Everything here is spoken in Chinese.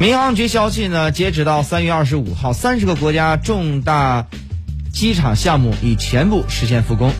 民航局消息呢截止到三月二十五号三十个国家重大机场项目已全部实现复工。